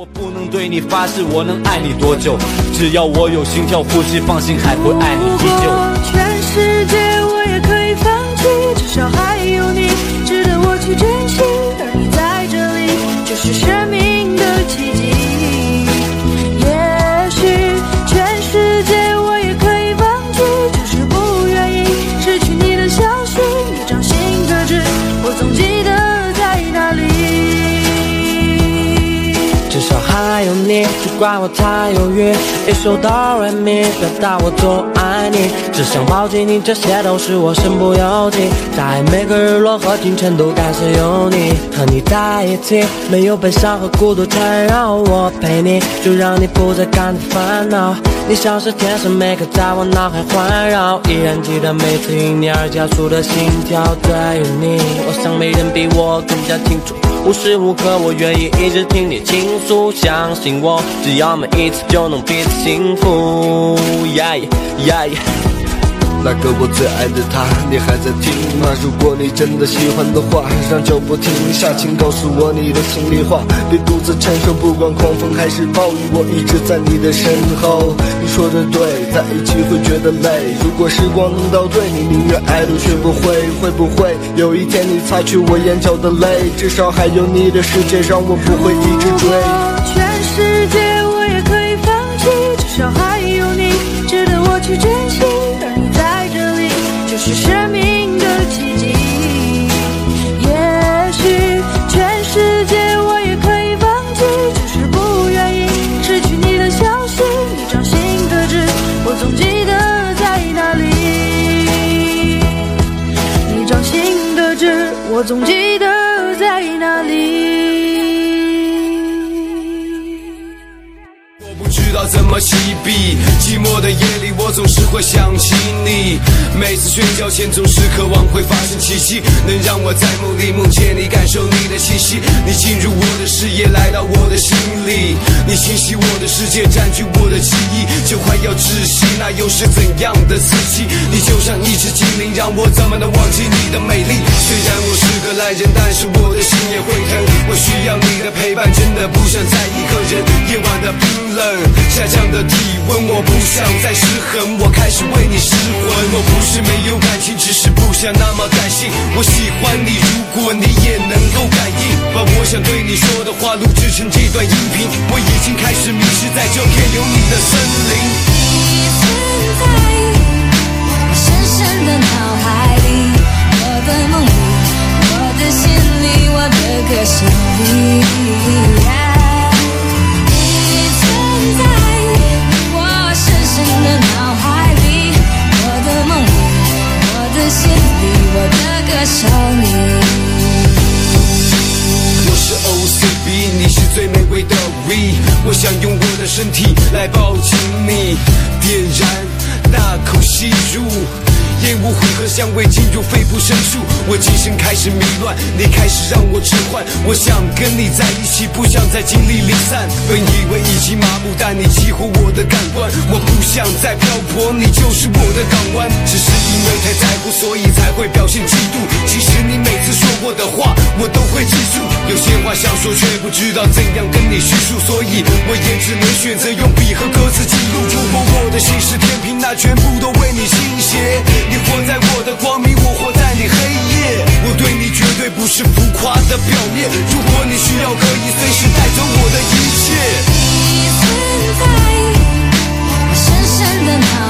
我不能对你发誓，我能爱你多久？只要我有心跳呼吸，放心，还会爱你依旧。全世界我也可以放弃，至少还有有你，只怪我太犹豫。一首哆来咪，表达我多爱你。只想抱紧你，这些都是我身不由己。在每个日落和清晨，都感谢有你和你在一起，没有悲伤和孤独缠绕。我陪你，就让你不再感到烦恼。你像是天使，每刻在我脑海环绕。依然记得每次因你而加速的心跳。对于你，我想没人比我更加清楚。无时无刻，我愿意一直听你倾诉，相信我，只要每一次就能彼此幸福。Yeah yeah yeah。那个我最爱的他，你还在听吗？如果你真的喜欢的话，让脚步停下，请告诉我你的心里话，别独自承受，不管狂风还是暴雨，我一直在你的身后。你说的对，在一起会觉得累。如果时光能倒退，你宁愿爱都学不会，会不会有一天你擦去我眼角的泪？至少还有你的世界，让我不会一直追。全世界我也可以放弃，至少还有你值得我去珍惜。我总记得在哪里。我不知道怎么起笔，寂寞的夜里我总是会想起你。每次睡觉前总是渴望会发生奇迹，能让我在梦里梦见你，感受你的气息。你进入我的视野，来到我的心里，你侵袭我的世界，占据我的记忆，就快要窒息，那又是怎样的刺激？你就像一只精灵，让我怎么能忘记你的美丽？虽然我是个烂人，但是我的心也会疼。我需要你的陪伴，真的不想再一个人。夜晚的冰冷，下降的体温，我不想再失衡，我开始为你失魂。我不是没有感情，只是不想那么感性。我喜欢你，如果你也能够感应，把我想对你说的话录制成这段音频。我已经开始迷失在这片有你的森林。你存在我想用我的身体来抱紧你，点燃大口吸入。烟雾混合香味进入肺部深处，我精神开始迷乱，你开始让我置换。我想跟你在一起，不想再经历离散。本以为已经麻木，但你激活我的感官。我不想再漂泊，你就是我的港湾。只是因为太在乎，所以才会表现嫉妒。其实你每次说过的话，我都会记住。有些话想说，却不知道怎样跟你叙述，所以我也只能选择用笔和歌词记录。如果我的心是天平，那全部都为你倾斜。你活在我的光明，我活在你黑夜。我对你绝对不是浮夸的表面。如果你需要，可以随时带走我的一切。你存在我深深的脑